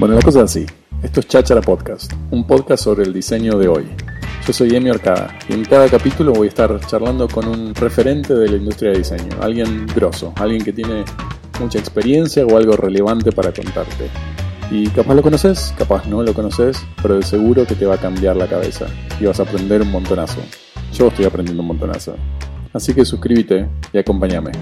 Bueno, la cosa es así. Esto es Cháchara Podcast, un podcast sobre el diseño de hoy. Yo soy Emi Orcada y en cada capítulo voy a estar charlando con un referente de la industria de diseño, alguien grosso, alguien que tiene mucha experiencia o algo relevante para contarte. Y capaz lo conoces, capaz no lo conoces, pero de seguro que te va a cambiar la cabeza y vas a aprender un montonazo. Yo estoy aprendiendo un montonazo. Así que suscríbete y acompáñame.